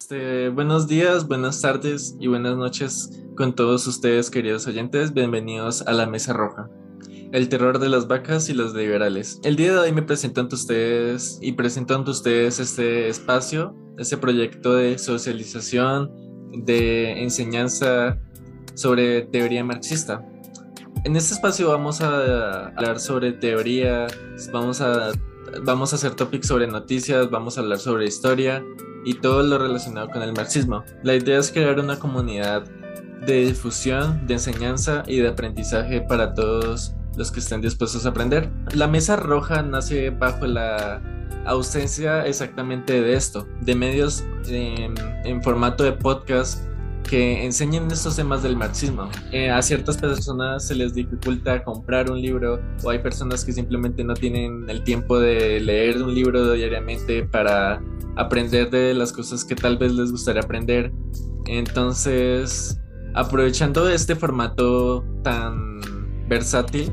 Este, buenos días, buenas tardes y buenas noches con todos ustedes, queridos oyentes. Bienvenidos a la Mesa Roja, el terror de las vacas y los liberales. El día de hoy me presento ante ustedes y presento ante ustedes este espacio, este proyecto de socialización, de enseñanza sobre teoría marxista. En este espacio vamos a hablar sobre teoría, vamos a, vamos a hacer topics sobre noticias, vamos a hablar sobre historia y todo lo relacionado con el marxismo. La idea es crear una comunidad de difusión, de enseñanza y de aprendizaje para todos los que estén dispuestos a aprender. La mesa roja nace bajo la ausencia exactamente de esto, de medios en, en formato de podcast que enseñen estos temas del marxismo. Eh, a ciertas personas se les dificulta comprar un libro o hay personas que simplemente no tienen el tiempo de leer un libro diariamente para aprender de las cosas que tal vez les gustaría aprender. Entonces, aprovechando este formato tan versátil,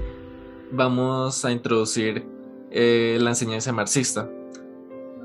vamos a introducir eh, la enseñanza marxista.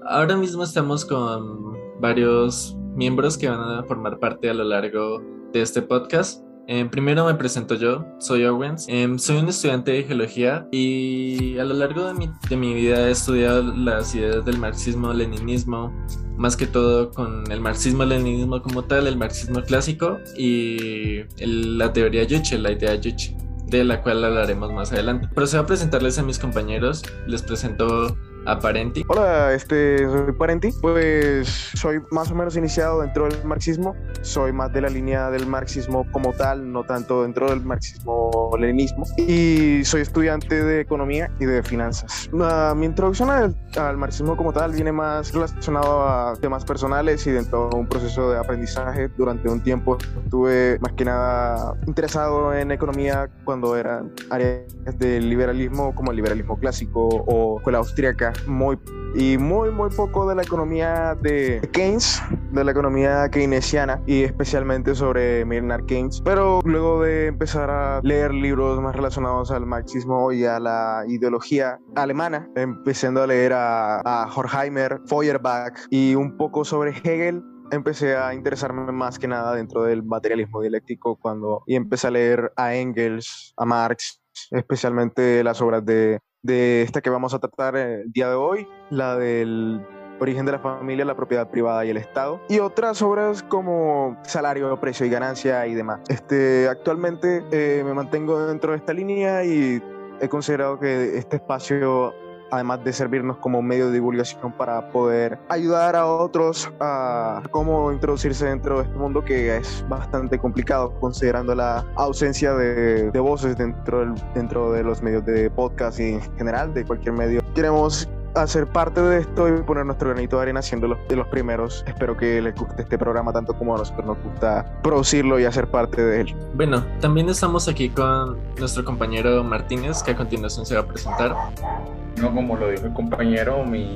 Ahora mismo estamos con varios miembros que van a formar parte a lo largo de este podcast. Eh, primero me presento yo, soy Owens, eh, soy un estudiante de geología y a lo largo de mi, de mi vida he estudiado las ideas del marxismo-leninismo, más que todo con el marxismo-leninismo como tal, el marxismo clásico y la teoría Yuche, la idea Yuche, de la cual hablaremos más adelante. Procedo a presentarles a mis compañeros, les presento a Parenti. Hola, este, soy Parenti. Pues soy más o menos iniciado dentro del marxismo. Soy más de la línea del marxismo como tal, no tanto dentro del marxismo-leninismo. Y soy estudiante de economía y de finanzas. Uh, mi introducción al, al, marxismo como tal viene más relacionado a temas personales y dentro de un proceso de aprendizaje. Durante un tiempo estuve más que nada interesado en economía cuando eran áreas del liberalismo como el liberalismo clásico o con la austríaca muy y muy muy poco de la economía de Keynes, de la economía keynesiana y especialmente sobre Maynard Keynes. Pero luego de empezar a leer libros más relacionados al marxismo y a la ideología alemana, empezando a leer a, a Horkheimer, Feuerbach y un poco sobre Hegel, empecé a interesarme más que nada dentro del materialismo dialéctico cuando y empecé a leer a Engels, a Marx, especialmente las obras de de esta que vamos a tratar el día de hoy, la del origen de la familia, la propiedad privada y el Estado, y otras obras como salario, precio y ganancia y demás. Este, actualmente eh, me mantengo dentro de esta línea y he considerado que este espacio además de servirnos como medio de divulgación para poder ayudar a otros a cómo introducirse dentro de este mundo que es bastante complicado considerando la ausencia de, de voces dentro, del, dentro de los medios de podcast y en general de cualquier medio. Queremos hacer parte de esto y poner nuestro granito de arena siendo los, de los primeros. Espero que les guste este programa tanto como a nosotros nos gusta producirlo y hacer parte de él. Bueno, también estamos aquí con nuestro compañero Martínez que a continuación se va a presentar. No, como lo dijo el compañero, mi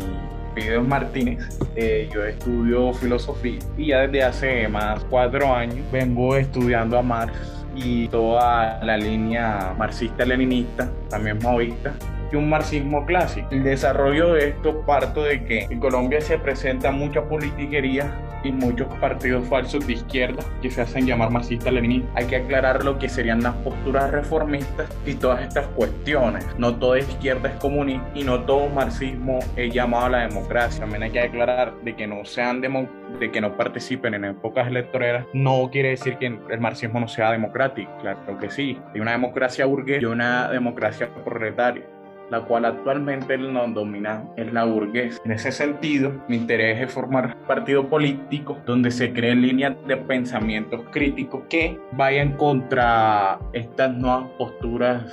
video es Martínez. Eh, yo estudio filosofía y ya desde hace más cuatro años vengo estudiando a Marx y toda la línea marxista-leninista, también maoísta, un marxismo clásico. El desarrollo de esto parto de que en Colombia se presenta mucha politiquería y muchos partidos falsos de izquierda que se hacen llamar marxistas-leninistas. Hay que aclarar lo que serían las posturas reformistas y todas estas cuestiones. No toda izquierda es comunista y no todo marxismo es llamado a la democracia. También hay que aclarar de que no sean de que no participen en épocas electorales no quiere decir que el marxismo no sea democrático. Claro que sí. Hay una democracia burguesa y una democracia proletaria la cual actualmente nos domina es la burguesa. En ese sentido, mi interés es formar partido político donde se creen líneas de pensamientos críticos que vayan contra estas nuevas posturas,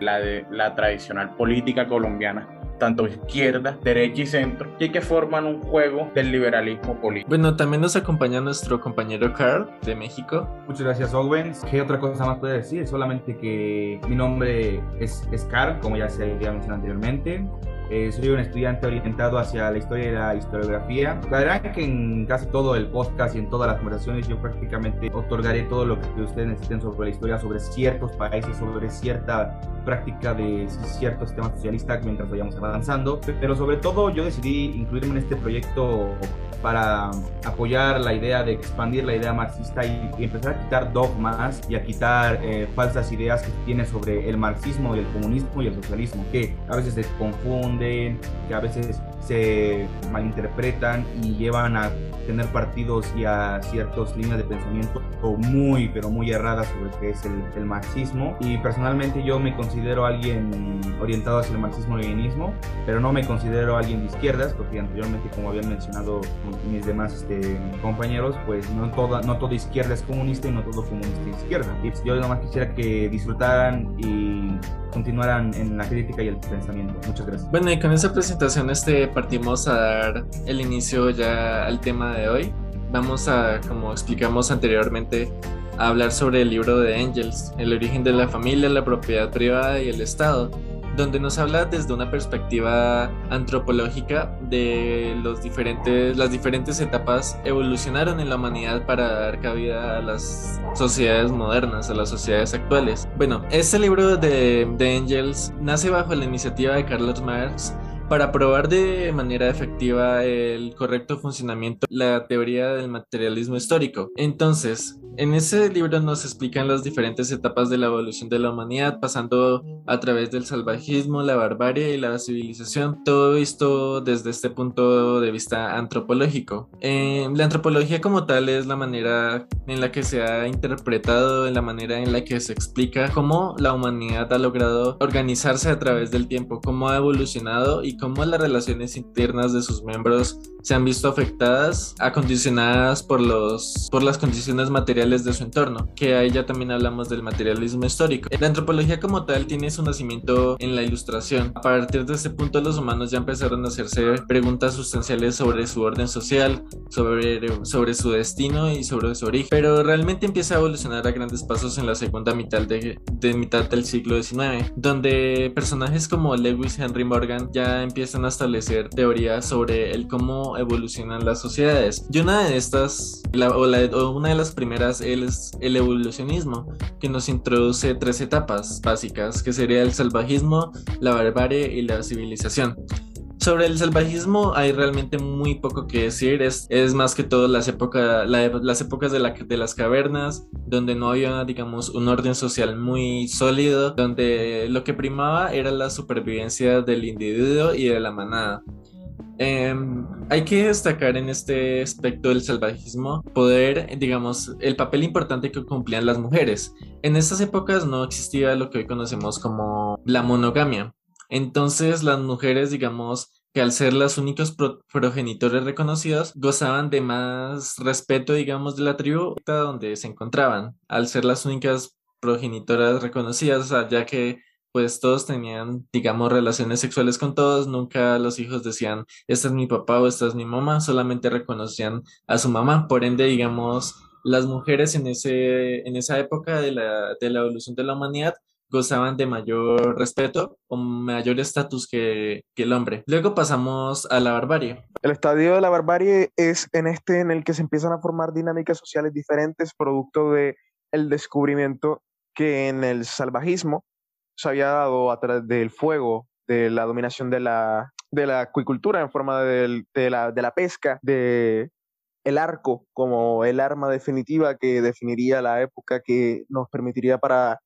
la de la tradicional política colombiana tanto izquierda, derecha y centro, y que forman un juego del liberalismo político. Bueno, también nos acompaña nuestro compañero Carl de México. Muchas gracias, Owens. ¿Qué otra cosa más puedo decir? Solamente que mi nombre es, es Carl, como ya se había mencionado anteriormente. Eh, soy un estudiante orientado hacia la historia y la historiografía. La verdad que en casi todo el podcast y en todas las conversaciones yo prácticamente otorgaré todo lo que ustedes necesiten sobre la historia, sobre ciertos países, sobre cierta práctica de ciertos temas socialistas mientras vayamos avanzando. Pero sobre todo yo decidí incluirme en este proyecto para apoyar la idea de expandir la idea marxista y, empezar a quitar dogmas y a quitar eh, falsas ideas que tiene sobre el marxismo y el comunismo y el socialismo, que a veces se confunden, que a veces se malinterpretan y llevan a tener partidos y a ciertas líneas de pensamiento muy, pero muy erradas sobre qué es el, marxismo. Y personalmente yo me considero alguien orientado hacia el marxismo-leninismo, pero no me considero alguien de izquierdas, porque anteriormente, como habían mencionado mis demás este, compañeros, pues no, toda, no toda izquierda es comunista y no todo comunista es izquierda. Y yo nomás quisiera que disfrutaran y continuaran en la crítica y el pensamiento. Muchas gracias. Bueno, y con esa presentación este, partimos a dar el inicio ya al tema de hoy. Vamos a, como explicamos anteriormente, a hablar sobre el libro de Angels, el origen de la familia, la propiedad privada y el Estado donde nos habla desde una perspectiva antropológica de los diferentes, las diferentes etapas evolucionaron en la humanidad para dar cabida a las sociedades modernas, a las sociedades actuales. Bueno, este libro de, de Angels nace bajo la iniciativa de Carlos Marx para probar de manera efectiva el correcto funcionamiento la teoría del materialismo histórico. Entonces, en ese libro nos explican las diferentes etapas de la evolución de la humanidad, pasando a través del salvajismo, la barbarie y la civilización, todo visto desde este punto de vista antropológico. Eh, la antropología como tal es la manera en la que se ha interpretado, en la manera en la que se explica cómo la humanidad ha logrado organizarse a través del tiempo, cómo ha evolucionado y cómo las relaciones internas de sus miembros se han visto afectadas, acondicionadas por, los, por las condiciones materiales de su entorno, que ahí ya también hablamos del materialismo histórico. La antropología como tal tiene su nacimiento en la ilustración. A partir de ese punto los humanos ya empezaron a hacerse preguntas sustanciales sobre su orden social, sobre, sobre su destino y sobre su origen. Pero realmente empieza a evolucionar a grandes pasos en la segunda mitad, de, de mitad del siglo XIX, donde personajes como Lewis Henry Morgan ya empiezan a establecer teorías sobre el cómo evolucionan las sociedades. Y una de estas, o, una de las primeras es el evolucionismo, que nos introduce tres etapas básicas, que sería el salvajismo, la barbarie y la civilización. Sobre el salvajismo hay realmente muy poco que decir, es, es más que todo las, las épocas de, la, de las cavernas, donde no había, digamos, un orden social muy sólido, donde lo que primaba era la supervivencia del individuo y de la manada. Em, hay que destacar en este aspecto del salvajismo poder, digamos, el papel importante que cumplían las mujeres. En estas épocas no existía lo que hoy conocemos como la monogamia. Entonces las mujeres, digamos, que al ser las únicos progenitores reconocidos, gozaban de más respeto, digamos, de la tribu donde se encontraban, al ser las únicas progenitoras reconocidas, ya que pues todos tenían, digamos, relaciones sexuales con todos, nunca los hijos decían, esta es mi papá o esta es mi mamá, solamente reconocían a su mamá, por ende, digamos, las mujeres en, ese, en esa época de la, de la evolución de la humanidad gozaban de mayor respeto o mayor estatus que, que, el hombre. Luego pasamos a la barbarie. El estadio de la barbarie es en este en el que se empiezan a formar dinámicas sociales diferentes producto de el descubrimiento que en el salvajismo se había dado a través del fuego, de la dominación de la, de la acuicultura en forma de, la, de la pesca, de el arco como el arma definitiva que definiría la época que nos permitiría para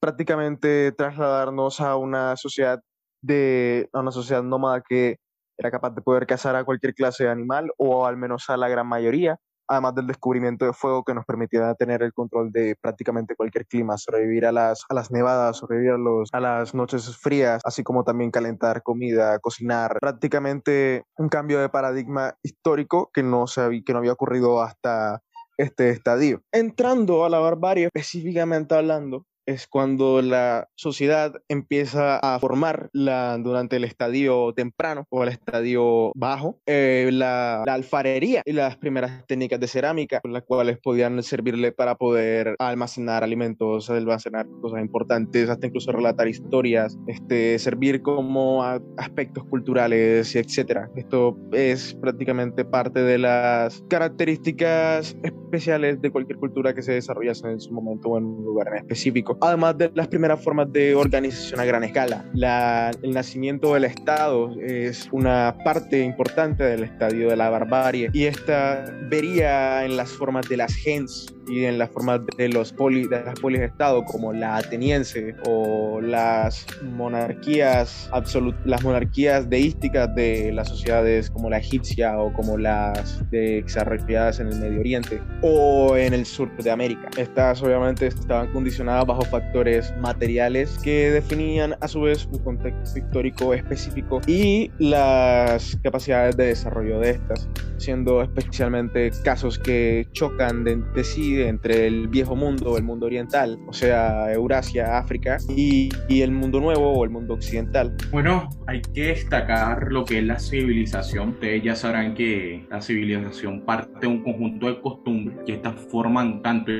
prácticamente trasladarnos a una sociedad de a una sociedad nómada que era capaz de poder cazar a cualquier clase de animal o al menos a la gran mayoría además del descubrimiento de fuego que nos permitía tener el control de prácticamente cualquier clima, sobrevivir a las, a las nevadas, sobrevivir a, los, a las noches frías, así como también calentar comida, cocinar, prácticamente un cambio de paradigma histórico que no, se que no había ocurrido hasta este estadio. Entrando a la barbarie, específicamente hablando, es cuando la sociedad empieza a formar la, durante el estadio temprano o el estadio bajo eh, la, alfarería y las primeras técnicas de cerámica, las cuales podían servirle para poder almacenar alimentos, almacenar cosas importantes, hasta incluso relatar historias, este, servir como aspectos culturales, etc. Esto es prácticamente parte de las características especiales de cualquier cultura que se desarrollase en su momento o en un lugar específico. Además de las primeras formas de organización a gran escala, la, el nacimiento del Estado es una parte importante del estadio de la barbarie y esta vería en las formas de las gens y en las formas de, los poli, de las polis de Estado como la ateniense o las monarquías absolut, las monarquías deísticas de las sociedades como la egipcia o como las desarrolladas en el Medio Oriente o en el sur de América. Estas obviamente estaban condicionadas bajo factores materiales que definían a su vez un contexto histórico específico y las capacidades de desarrollo de estas, siendo especialmente casos que chocan de, de sí entre el viejo mundo, el mundo oriental, o sea, Eurasia, África, y, el mundo nuevo o el mundo occidental. Bueno, hay que destacar lo que es la civilización. Ustedes ya sabrán que la civilización parte de un conjunto de costumbres que estas forman tanto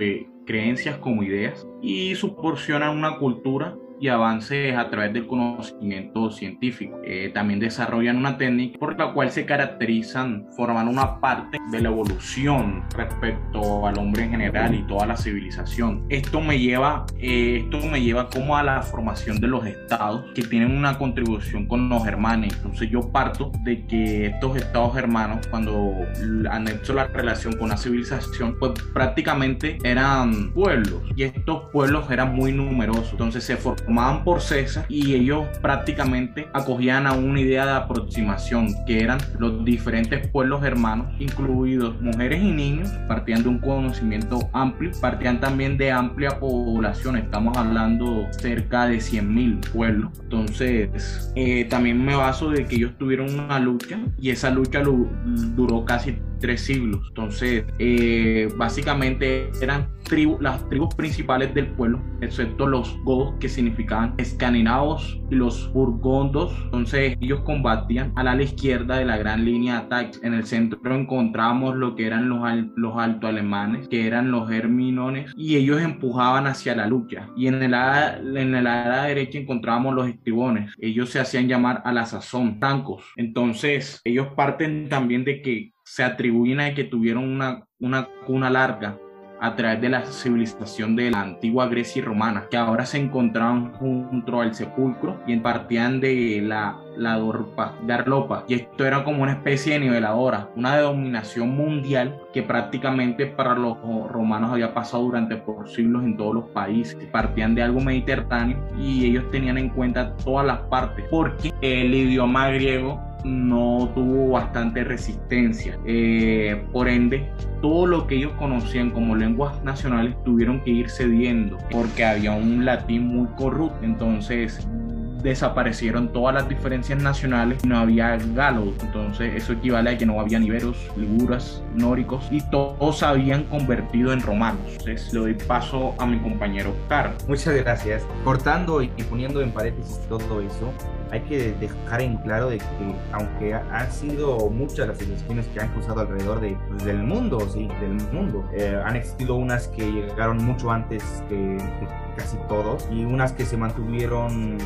creencias como ideas y proporcionan una cultura y avances a través del conocimiento científico. Eh, también desarrollan una técnica por la cual se caracterizan, forman una parte de la evolución respecto al hombre en general y toda la civilización. Esto me lleva, eh, esto me lleva como a la formación de los estados que tienen una contribución con los hermanos. Entonces yo parto de que estos estados hermanos, cuando han hecho la relación con la civilización, pues prácticamente eran pueblos y estos pueblos eran muy numerosos. Entonces se formaron tomaban por César y ellos prácticamente acogían a una idea de aproximación que eran los diferentes pueblos hermanos, incluidos mujeres y niños, partían de un conocimiento amplio, partían también de amplia población, estamos hablando cerca de 100.000 pueblos. Entonces, eh, también me baso de que ellos tuvieron una lucha y esa lucha duró casi tres siglos. Entonces, eh, básicamente eran las tribus principales del pueblo, excepto los godos que significaban escandinavos y los burgondos. Entonces, ellos combatían a la izquierda de la gran línea de ataque. En el centro encontramos lo que eran los, los alto alemanes, que eran los herminones, y ellos empujaban hacia la lucha. Y en el ala, en el ala derecha encontrábamos los estribones. Ellos se hacían llamar a la sazón francos. Entonces, ellos parten también de que se atribuyen a que tuvieron una, una cuna larga a través de la civilización de la antigua Grecia y Romana, que ahora se encontraban junto al sepulcro y partían de la, la dorpa, de Arlopa. Y esto era como una especie de niveladora, una dominación mundial que prácticamente para los romanos había pasado durante por siglos en todos los países. Partían de algo mediterráneo y ellos tenían en cuenta todas las partes, porque el idioma griego no tuvo bastante resistencia. Eh, por ende, todo lo que ellos conocían como lenguas nacionales tuvieron que ir cediendo porque había un latín muy corrupto. Entonces, desaparecieron todas las diferencias nacionales, no había galos, entonces eso equivale a que no había niveros, liguras, nóricos y todos se habían convertido en romanos. Entonces le doy paso a mi compañero Oscar. Muchas gracias. Cortando y poniendo en paréntesis todo eso, hay que dejar en claro de que aunque han sido muchas las civilizaciones que han cruzado alrededor de, pues, del mundo, sí, del mundo, eh, han existido unas que llegaron mucho antes que, casi todos, y unas que se mantuvieron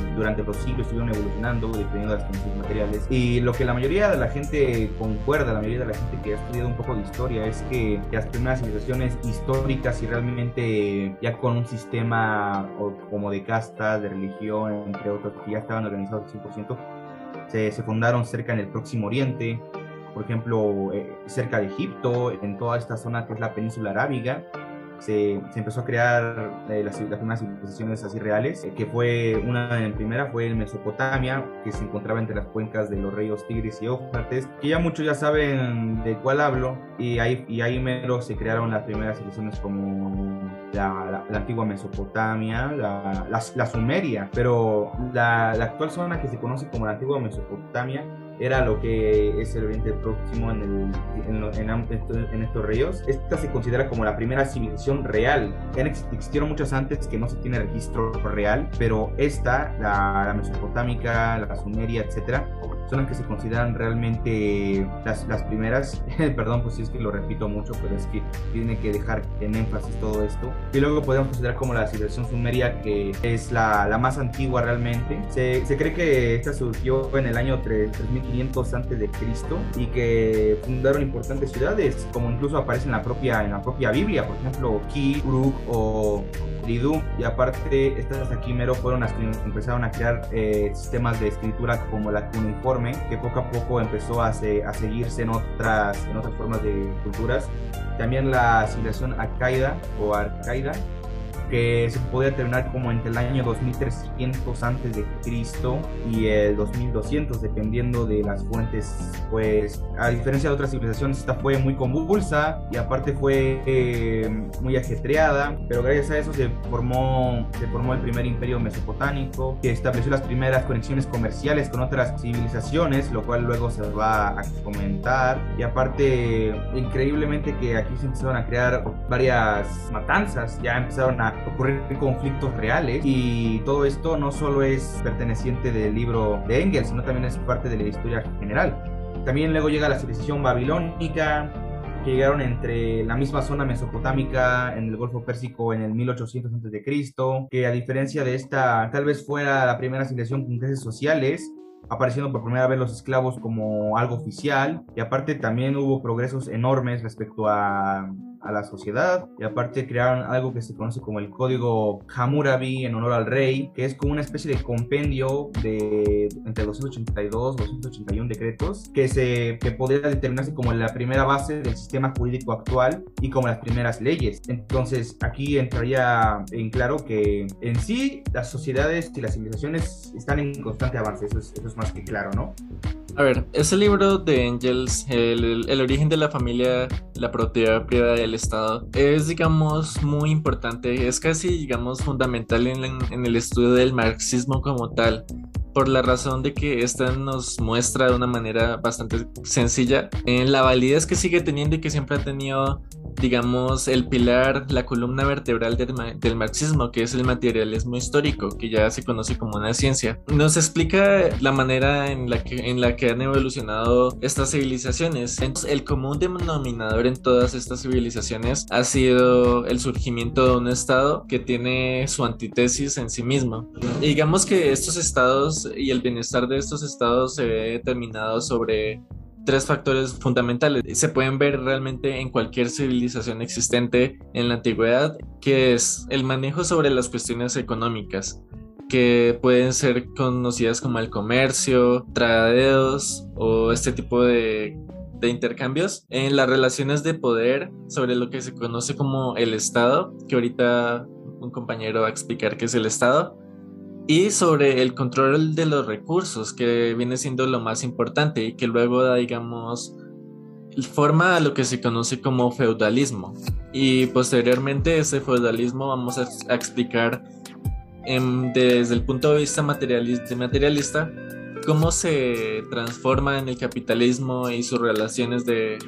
durante los siglos, estuvieron evolucionando dependiendo de las condiciones materiales. Y lo que la mayoría de la gente concuerda, la mayoría de la gente que ha estudiado un poco de historia, es que las primeras civilizaciones históricas y realmente ya con un sistema como de castas, de religión, entre otros, que ya estaban organizados al 100%, se, se fundaron cerca en el Próximo Oriente, por ejemplo, eh, cerca de Egipto, en toda esta zona que es la península arábiga, se, empezó a crear eh, las, primeras civilizaciones así reales, eh, que fue una en primera fue en Mesopotamia, que se encontraba entre las cuencas de los ríos Tigris y Éufrates, que ya muchos ya saben de cuál hablo, y ahí, y ahí mero se crearon las primeras civilizaciones como la, antigua Mesopotamia, la, la, Sumeria, pero la, la actual zona que se conoce como la antigua Mesopotamia era lo que es el Oriente Próximo en, el, en, estos ríos. Esta se considera como la primera civilización real. Existieron muchas antes que no se tiene registro real, pero esta, la, la mesopotámica, la sumeria, etcétera, son las que se consideran realmente las, las primeras. Perdón, pues si es que lo repito mucho, pero es que tiene que dejar en énfasis todo esto. Y luego podemos considerar como la civilización sumeria, que es la, la más antigua realmente. Se, se, cree que esta surgió en el año 3500 antes de Cristo y que fundaron importantes ciudades, como incluso aparece en la propia, en la propia Biblia, por ejemplo, Ki, Uruk o Lidu, y aparte estas aquí mero fueron las que empezaron a crear eh, sistemas de escritura como la cuneiforme, que poco a poco empezó a, a seguirse en otras, en otras formas de culturas. También la civilización Akaida o Arcaida, que se podía terminar como entre el año 2300 antes de Cristo y el 2200 dependiendo de las fuentes pues a diferencia de otras civilizaciones esta fue muy convulsa y aparte fue eh, muy ajetreada pero gracias a eso se formó se formó el primer imperio mesopotámico que estableció las primeras conexiones comerciales con otras civilizaciones lo cual luego se va a comentar. Y aparte increíblemente que aquí se empezaron a crear varias matanzas ya empezaron a ocurrir conflictos reales y todo esto no solo es perteneciente del libro de Engels, sino también es parte de la historia general. También luego llega la civilización babilónica, que llegaron entre la misma zona mesopotámica en el Golfo Pérsico en el 1800 a.C., que a diferencia de esta, tal vez fuera la primera civilización con clases sociales, apareciendo por primera vez los esclavos como algo oficial, y aparte también hubo progresos enormes respecto a a la sociedad y aparte crearon algo que se conoce como el código Hammurabi en honor al rey, que es como una especie de compendio de entre 282 y 281 decretos que se que podría determinarse como la primera base del sistema jurídico actual y como las primeras leyes. Entonces, aquí entraría en claro que en sí las sociedades y las civilizaciones están en constante avance, eso es, eso es más que claro, ¿no? A ver, ese libro de Angels, el, origen de la familia, la propiedad privada del Estado, es, digamos, muy importante, es casi, digamos, fundamental en, en el estudio del marxismo como tal por la razón de que esta nos muestra de una manera bastante sencilla en la validez que sigue teniendo y que siempre ha tenido digamos, el pilar, la columna vertebral del, marxismo, que es el materialismo histórico, que ya se conoce como una ciencia. Nos explica la manera en la que, en la que han evolucionado estas civilizaciones. Entonces, el común denominador en todas estas civilizaciones ha sido el surgimiento de un estado que tiene su antítesis en sí mismo. digamos que estos estados y el bienestar de estos estados se ve determinado sobre tres factores fundamentales. Se pueden ver realmente en cualquier civilización existente en la antigüedad, que es el manejo sobre las cuestiones económicas que pueden ser conocidas como el comercio, tradadeos o este tipo de, de intercambios en las relaciones de poder sobre lo que se conoce como el Estado, que ahorita un compañero va a explicar qué es el Estado, y sobre el control de los recursos, que viene siendo lo más importante y que luego da, digamos, forma a lo que se conoce como feudalismo. Y posteriormente ese feudalismo vamos a, explicar desde el punto de vista materialista, materialista cómo se transforma en el capitalismo y sus relaciones de,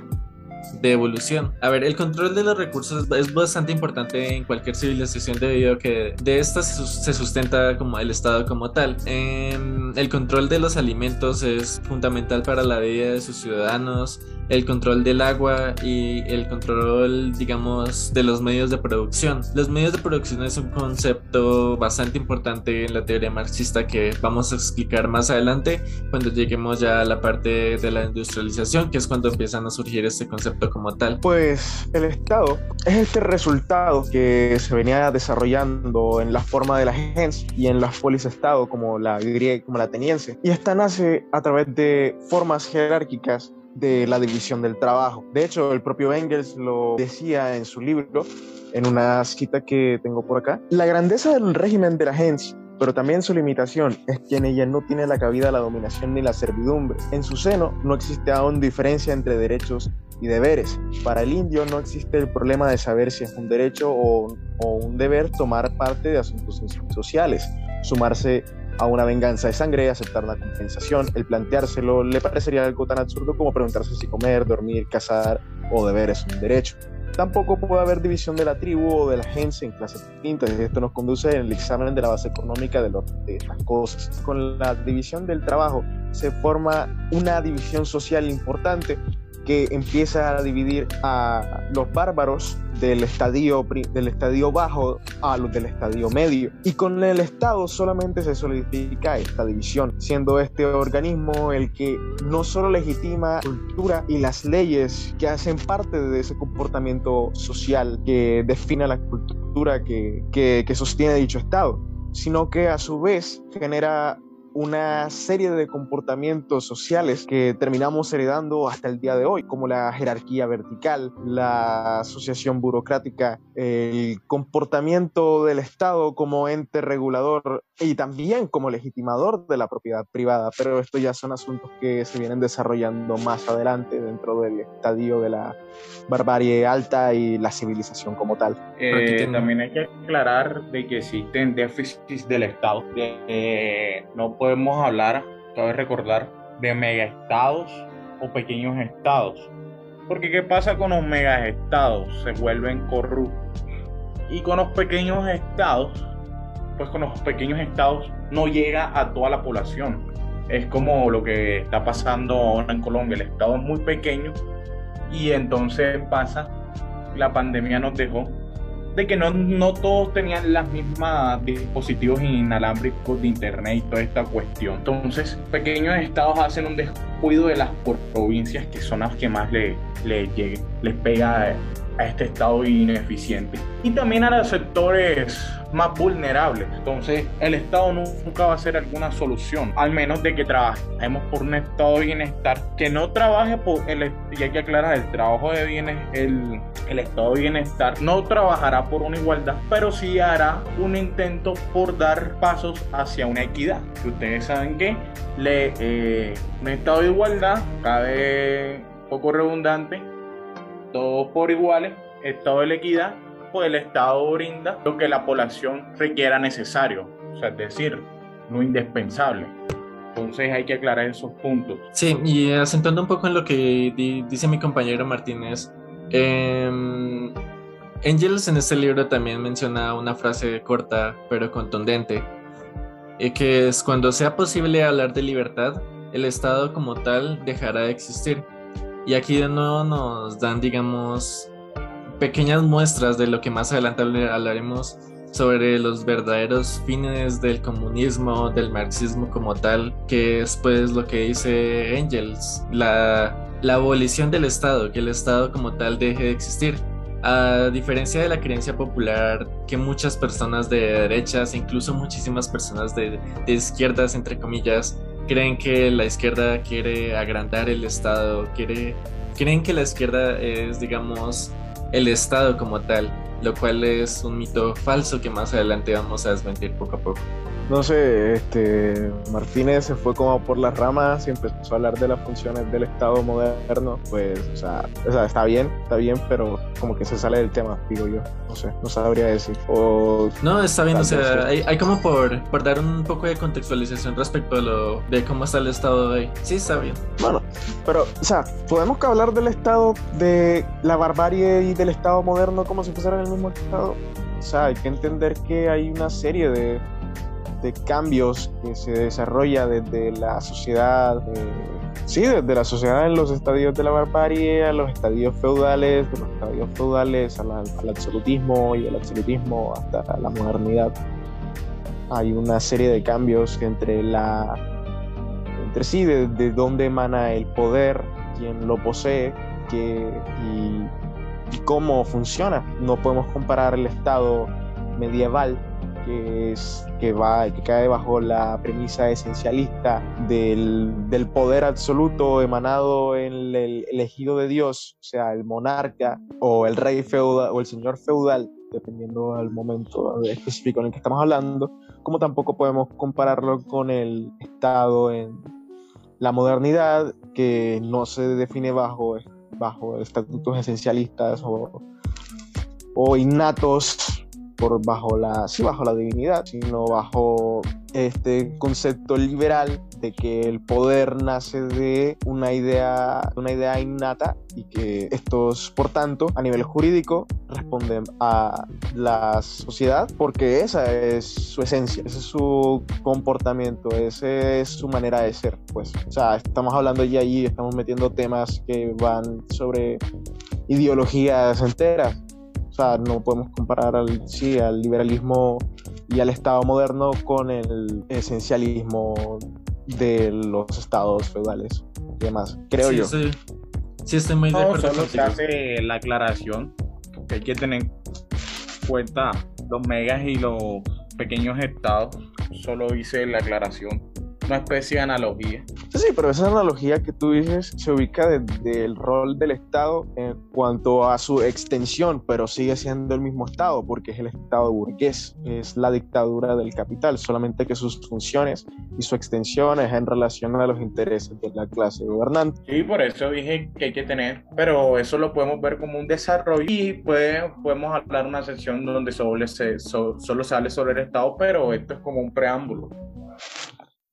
de evolución. A ver, el control de los recursos es bastante importante en cualquier civilización debido a que de estas se sustenta como el Estado como tal. Em, el control de los alimentos es fundamental para la vida de sus ciudadanos, el control del agua y el control, digamos, de los medios de producción. Los medios de producción es un concepto bastante importante en la teoría marxista que vamos a explicar más adelante cuando lleguemos ya a la parte de la industrialización, que es cuando empiezan a surgir este concepto como tal. Pues el Estado es este resultado que se venía desarrollando en la forma de la agencia y en las polis Estado como la griega, como la ateniense. Y esta nace a través de formas jerárquicas de la división del trabajo. De hecho, el propio Engels lo decía en su libro, en una cita que tengo por acá. La grandeza del régimen de la agencia pero también su limitación es que en ella no tiene la cabida la dominación ni la servidumbre. En su seno no existe aún diferencia entre derechos y deberes. Para el indio no existe el problema de saber si es un derecho o, o un deber tomar parte de asuntos sociales, sumarse a una venganza de sangre, aceptar una compensación, el planteárselo le parecería algo tan absurdo como preguntarse si comer, dormir, cazar o deber es un derecho. Tampoco puede haber división de la tribu o de la agencia en clases distintas y esto nos conduce al examen de la base económica de, de estas cosas. Con la división del trabajo se forma una división social importante que empieza a dividir a los bárbaros del estadio, del estadio bajo a los del estadio medio. Y con el Estado solamente se solidifica esta división, siendo este organismo el que no solo legitima la cultura y las leyes que hacen parte de ese comportamiento social que define la cultura que, que, que sostiene dicho Estado, sino que a su vez genera una serie de comportamientos sociales que terminamos heredando hasta el día de hoy, como la jerarquía vertical, la asociación burocrática, el comportamiento del Estado como ente regulador y también como legitimador de la propiedad privada. Pero esto ya son asuntos que se vienen desarrollando más adelante dentro del estadio de la barbarie alta y la civilización como tal. Eh, también hay que aclarar de que existen déficits del Estado. Eh, no podemos hablar, cabe recordar, de megaestados o pequeños estados. Porque ¿qué pasa con los megaestados? Se vuelven corruptos. Y con los pequeños estados, pues con los pequeños estados no llega a toda la población. Es como lo que está pasando ahora en Colombia. El estado es muy pequeño y entonces pasa, la pandemia nos dejó de que no, no todos tenían las mismas dispositivos inalámbricos de internet y toda esta cuestión. Entonces, pequeños estados hacen un descuido de las provincias que son las que más le, le les pega a este estado ineficiente. Y también a los sectores más vulnerables. Entonces, el Estado nunca va a ser alguna solución, al menos de que trabajemos por un estado de bienestar, que no trabaje por el, y hay que aclarar, el trabajo de bienes, el, el estado de bienestar no trabajará por una igualdad, pero sí hará un intento por dar pasos hacia una equidad. Ustedes saben que le, eh, un estado de igualdad, cabe poco redundante, todos por iguales, estado de la equidad, pues el Estado brinda lo que la población requiera necesario, o sea, es decir, lo indispensable. Entonces hay que aclarar esos puntos. Sí, y asentando un poco en lo que dice mi compañero Martínez, eh, Engels en este libro también menciona una frase corta pero contundente, y que es cuando sea posible hablar de libertad, el Estado como tal dejará de existir. Y aquí de nuevo nos dan, digamos, pequeñas muestras de lo que más adelante hablaremos sobre los verdaderos fines del comunismo, del marxismo como tal, que es pues lo que dice Engels, la, abolición del Estado, que el Estado como tal deje de existir. A diferencia de la creencia popular que muchas personas de derechas, incluso muchísimas personas de, de izquierdas, entre comillas, creen que la izquierda quiere agrandar el Estado, quiere, creen que la izquierda es, digamos, el Estado como tal, lo cual es un mito falso que más adelante vamos a desmentir poco a poco no sé, este, Martínez se fue como por las ramas y empezó a hablar de las funciones del Estado moderno, pues, o sea, o sea, está bien, está bien, pero como que se sale del tema, digo yo, no sé, no sabría decir. O, no, está bien, o sea, hay, hay, como por, por dar un poco de contextualización respecto a lo de cómo está el Estado de hoy. Sí, está bien. Bueno, pero, o sea, podemos hablar del Estado de la barbarie y del Estado moderno como si fueran el mismo Estado. O sea, hay que entender que hay una serie de de cambios que se desarrolla desde la sociedad, eh, sí, desde la sociedad en los estadios de la barbarie, a los estadios feudales, de los estadios feudales al absolutismo y del absolutismo hasta la modernidad. Hay una serie de cambios entre la entre sí, de, de dónde emana el poder, quién lo posee, que, y, y cómo funciona. No podemos comparar el estado medieval que, es, que, va, que cae bajo la premisa esencialista del, del poder absoluto emanado en el elegido de Dios, o sea, el monarca o el rey feudal o el señor feudal, dependiendo del momento específico en el que estamos hablando, como tampoco podemos compararlo con el Estado en la modernidad, que no se define bajo, bajo estatutos esencialistas o, o innatos por bajo la, sí, bajo la divinidad, sino bajo este concepto liberal de que el poder nace de una idea, una idea innata y que estos, por tanto, a nivel jurídico, responden a la sociedad porque esa es su esencia, ese es su comportamiento, esa es su manera de ser. Pues, o sea, estamos hablando ya estamos metiendo temas que van sobre ideologías enteras. O sea, no podemos comparar al, sí, al liberalismo y al Estado moderno con el esencialismo de los estados feudales y demás, creo yo. Sí, sí, estoy muy de No, acuerdo solo se hace la aclaración que hay que tener en cuenta los megas y los pequeños estados. Solo hice la aclaración, una especie de analogía. Sí, sí, pero esa analogía que tú dices se ubica desde el rol del Estado en cuanto a su extensión, pero sigue siendo el mismo Estado, porque es el Estado burgués, es la dictadura del capital, solamente que sus funciones y su extensión es en relación a los intereses de la clase gobernante. Y por eso dije que hay que tener, pero eso lo podemos ver como un desarrollo y pues, podemos hablar una sección donde solo se, so- solo se hable sobre el Estado, pero esto es como un preámbulo.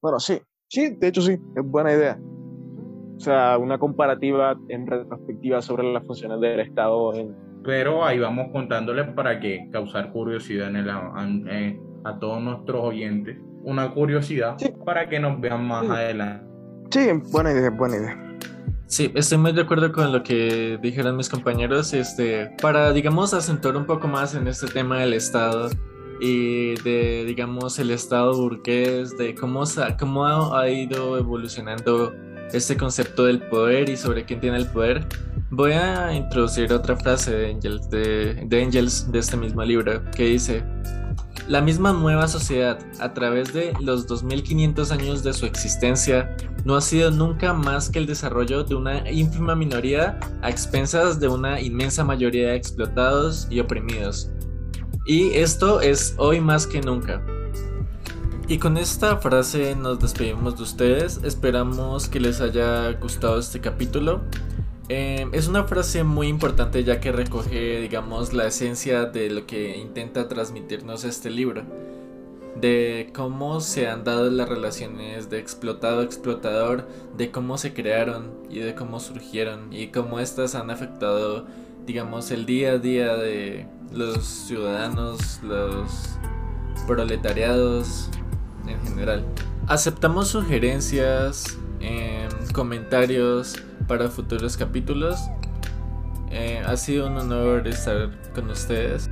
Bueno, sí, sí, de hecho sí, es buena idea. O sea, una comparativa en retrospectiva sobre las funciones del Estado en Pero ahí vamos contándole para que causar curiosidad en el, en- en- a todos nuestros oyentes. Una curiosidad Sí. para que nos vean más Sí. adelante. Sí, buena idea, buena idea. Sí, estoy muy de acuerdo con lo que dijeron mis compañeros. Este, para, digamos, acentuar un poco más en este tema del Estado y de, digamos, el Estado burgués, de cómo, cómo ha, ido evolucionando este concepto del poder y sobre quién tiene el poder, voy a introducir otra frase de de, de Engels, de este mismo libro, que dice, la misma nueva sociedad, a través de los 2500 años de su existencia, no ha sido nunca más que el desarrollo de una ínfima minoría a expensas de una inmensa mayoría de explotados y oprimidos. Y esto es hoy más que nunca. Y con esta frase nos despedimos de ustedes. Esperamos que les haya gustado este capítulo. Eh, es una frase muy importante ya que recoge, digamos, la esencia de lo que intenta transmitirnos este libro. De cómo se han dado las relaciones de explotado-explotador, de cómo se crearon y de cómo surgieron y cómo estas han afectado, digamos, el día a día de los ciudadanos, los proletariados en general. Aceptamos sugerencias, em, comentarios para futuros capítulos. Eh, ha sido un honor estar con ustedes.